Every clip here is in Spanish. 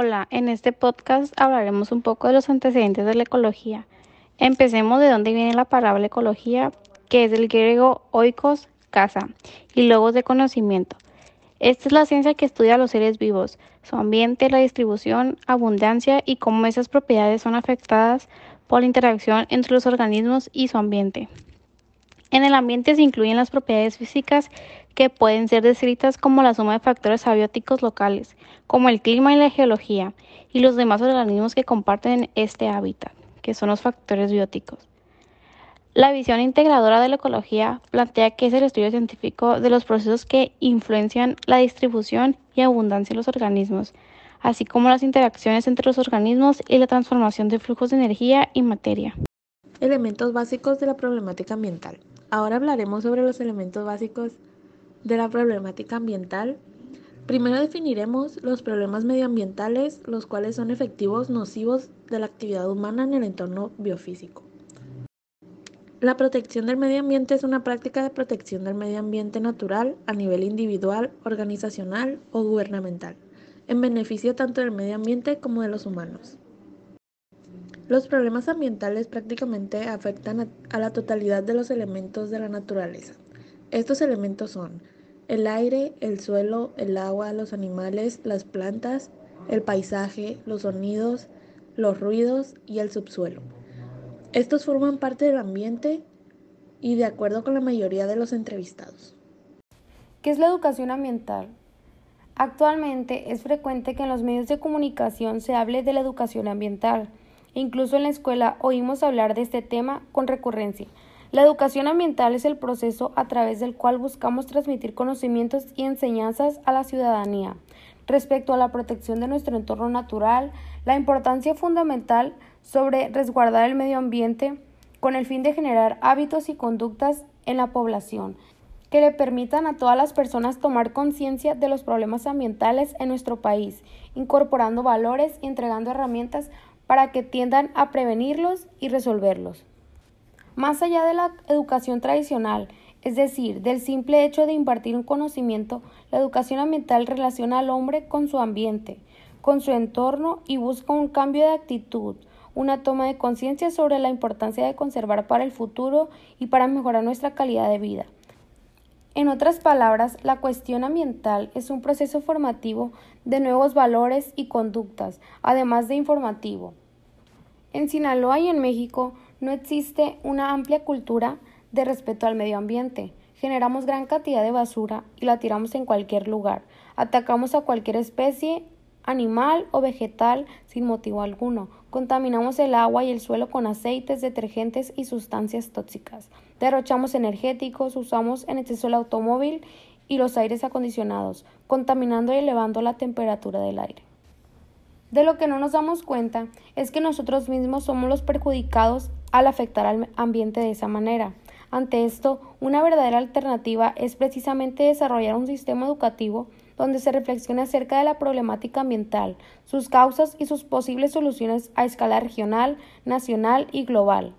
Hola, en este podcast hablaremos un poco de los antecedentes de la ecología. Empecemos de dónde viene la palabra ecología, que es del griego oikos, casa, y logos de conocimiento. Esta es la ciencia que estudia los seres vivos, su ambiente, la distribución, abundancia y cómo esas propiedades son afectadas por la interacción entre los organismos y su ambiente. En el ambiente se incluyen las propiedades físicas que pueden ser descritas como la suma de factores abióticos locales, como el clima y la geología, y los demás organismos que comparten este hábitat, que son los factores bióticos. La visión integradora de la ecología plantea que es el estudio científico de los procesos que influencian la distribución y abundancia de los organismos, así como las interacciones entre los organismos y la transformación de flujos de energía y materia. Elementos básicos de la problemática ambiental. Ahora hablaremos sobre los elementos básicos de la problemática ambiental. Primero definiremos los problemas medioambientales, los cuales son efectivos nocivos de la actividad humana en el entorno biofísico. La protección del medio ambiente es una práctica de protección del medio ambiente natural a nivel individual, organizacional o gubernamental, en beneficio tanto del medio ambiente como de los humanos. Los problemas ambientales prácticamente afectan a, la totalidad de los elementos de la naturaleza. Estos elementos son el aire, el suelo, el agua, los animales, las plantas, el paisaje, los sonidos, los ruidos y el subsuelo. Estos forman parte del ambiente y de acuerdo con la mayoría de los entrevistados. ¿Qué es la educación ambiental? Actualmente es frecuente que en los medios de comunicación se hable de la educación ambiental Incluso en la escuela oímos hablar de este tema con recurrencia. La educación ambiental es el proceso a través del cual buscamos transmitir conocimientos y enseñanzas a la ciudadanía respecto a la protección de nuestro entorno natural, la importancia fundamental sobre resguardar el medio ambiente con el fin de generar hábitos y conductas en la población que le permitan a todas las personas tomar conciencia de los problemas ambientales en nuestro país, incorporando valores y entregando herramientas para que tiendan a prevenirlos y resolverlos. Más allá de la educación tradicional, es decir, del simple hecho de impartir un conocimiento, la educación ambiental relaciona al hombre con su ambiente, con su entorno y busca un cambio de actitud, una toma de conciencia sobre la importancia de conservar para el futuro y para mejorar nuestra calidad de vida. En otras palabras, la cuestión ambiental es un proceso formativo de nuevos valores y conductas, además de informativo. En Sinaloa y en México no existe una amplia cultura de respeto al medio ambiente. Generamos gran cantidad de basura y la tiramos en cualquier lugar. Atacamos a cualquier especie animal o vegetal sin motivo alguno. Contaminamos el agua y el suelo con aceites, detergentes y sustancias tóxicas. Derrochamos energéticos, usamos en exceso el automóvil y los aires acondicionados, contaminando y elevando la temperatura del aire. De lo que no nos damos cuenta es que nosotros mismos somos los perjudicados al afectar al ambiente de esa manera. Ante esto, una verdadera alternativa es precisamente desarrollar un sistema educativo donde se reflexione acerca de la problemática ambiental, sus causas y sus posibles soluciones a escala regional, nacional y global,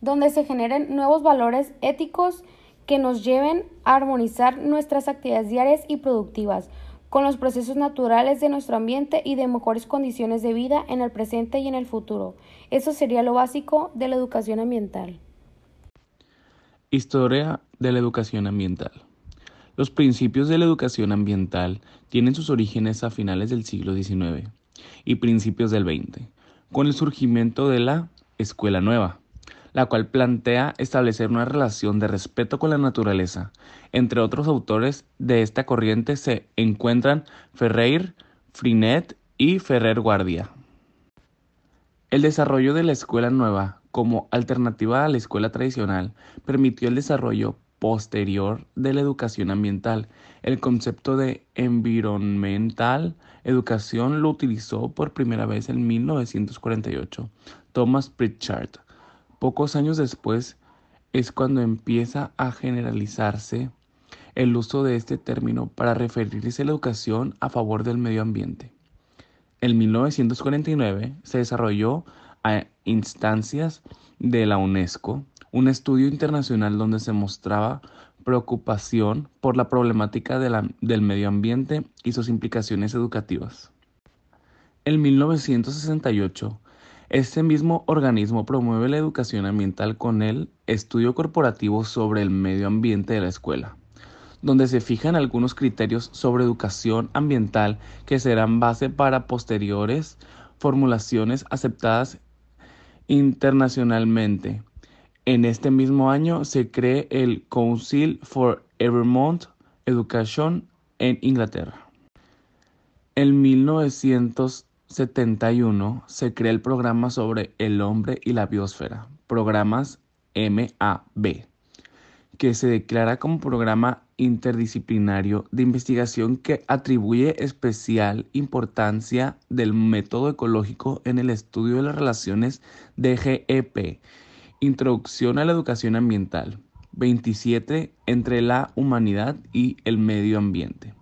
donde se generen nuevos valores éticos que nos lleven a armonizar nuestras actividades diarias y productivas con los procesos naturales de nuestro ambiente y de mejores condiciones de vida en el presente y en el futuro. Eso sería lo básico de la educación ambiental. Historia de la educación ambiental. Los principios de la educación ambiental tienen sus orígenes a finales del siglo XIX y principios del XX, con el surgimiento de la Escuela Nueva, la cual plantea establecer una relación de respeto con la naturaleza. Entre otros autores de esta corriente se encuentran Ferreir, Frinet y Ferrer Guardia. El desarrollo de la escuela nueva como alternativa a la escuela tradicional permitió el desarrollo posterior de la educación ambiental. El concepto de environmental educación lo utilizó por primera vez en 1948 Thomas Pritchard. Pocos años después es cuando empieza a generalizarse el uso de este término para referirse a la educación a favor del medio ambiente. En 1949 se desarrolló a instancias de la UNESCO un estudio internacional donde se mostraba preocupación por la problemática del medio ambiente y sus implicaciones educativas. En 1968, este mismo organismo promueve la educación ambiental con el estudio corporativo sobre el medio ambiente de la escuela, donde se fijan algunos criterios sobre educación ambiental que serán base para posteriores formulaciones aceptadas internacionalmente. En este mismo año se cree el Council for Evermont Education en Inglaterra. En 1971 se crea el programa sobre el hombre y la biosfera, programas MAB, que se declara como programa interdisciplinario de investigación que atribuye especial importancia del método ecológico en el estudio de las relaciones DGEP, Introducción a la Educación Ambiental, 27 entre la humanidad y el medio ambiente.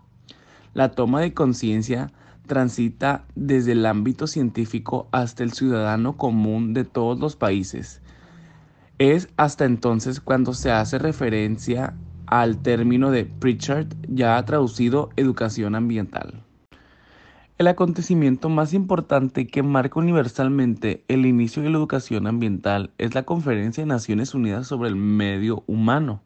La toma de conciencia transita desde el ámbito científico hasta el ciudadano común de todos los países. Es hasta entonces cuando se hace referencia al término de Pritchard ya traducido educación ambiental. El acontecimiento más importante que marca universalmente el inicio de la educación ambiental es la Conferencia de Naciones Unidas sobre el Medio Humano,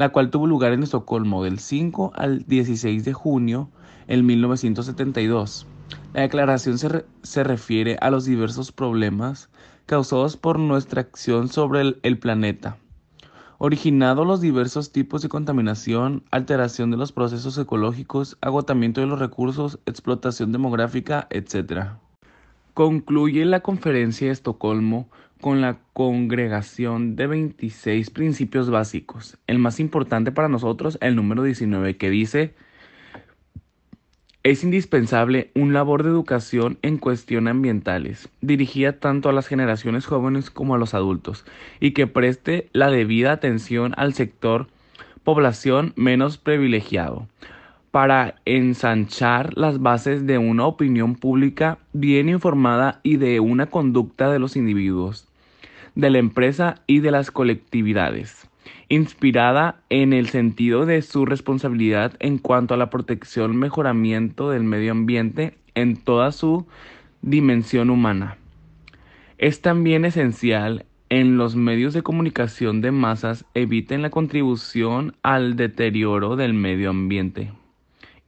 la cual tuvo lugar en Estocolmo del 5 al 16 de junio en 1972. La declaración se, se refiere a los diversos problemas causados por nuestra acción sobre el, el planeta originado los diversos tipos de contaminación, alteración de los procesos ecológicos, agotamiento de los recursos, explotación demográfica, etc. Concluye la conferencia de Estocolmo con la congregación de 26 principios básicos. El más importante para nosotros, el número 19, que dice es indispensable un labor de educación en cuestiones ambientales, dirigida tanto a las generaciones jóvenes como a los adultos, y que preste la debida atención al sector población menos privilegiado, para ensanchar las bases de una opinión pública bien informada y de una conducta de los individuos, de la empresa y de las colectividades inspirada en el sentido de su responsabilidad en cuanto a la protección y mejoramiento del medio ambiente en toda su dimensión humana. Es también esencial en los medios de comunicación de masas eviten la contribución al deterioro del medio ambiente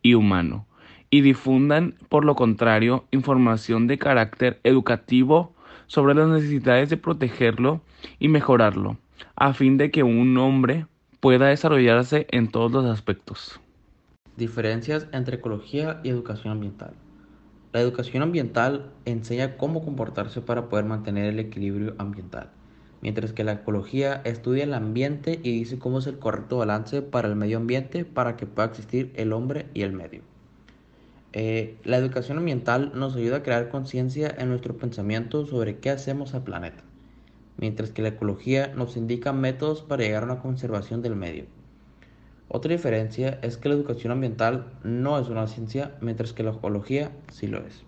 y humano y difundan, por lo contrario, información de carácter educativo sobre las necesidades de protegerlo y mejorarlo a fin de que un hombre pueda desarrollarse en todos los aspectos. Diferencias entre ecología y educación ambiental. La educación ambiental enseña cómo comportarse para poder mantener el equilibrio ambiental, mientras que la ecología estudia el ambiente y dice cómo es el correcto balance para el medio ambiente para que pueda existir el hombre y el medio. Eh, la educación ambiental nos ayuda a crear conciencia en nuestro pensamiento sobre qué hacemos al planeta mientras que la ecología nos indica métodos para llegar a una conservación del medio. Otra diferencia es que la educación ambiental no es una ciencia, mientras que la ecología sí lo es.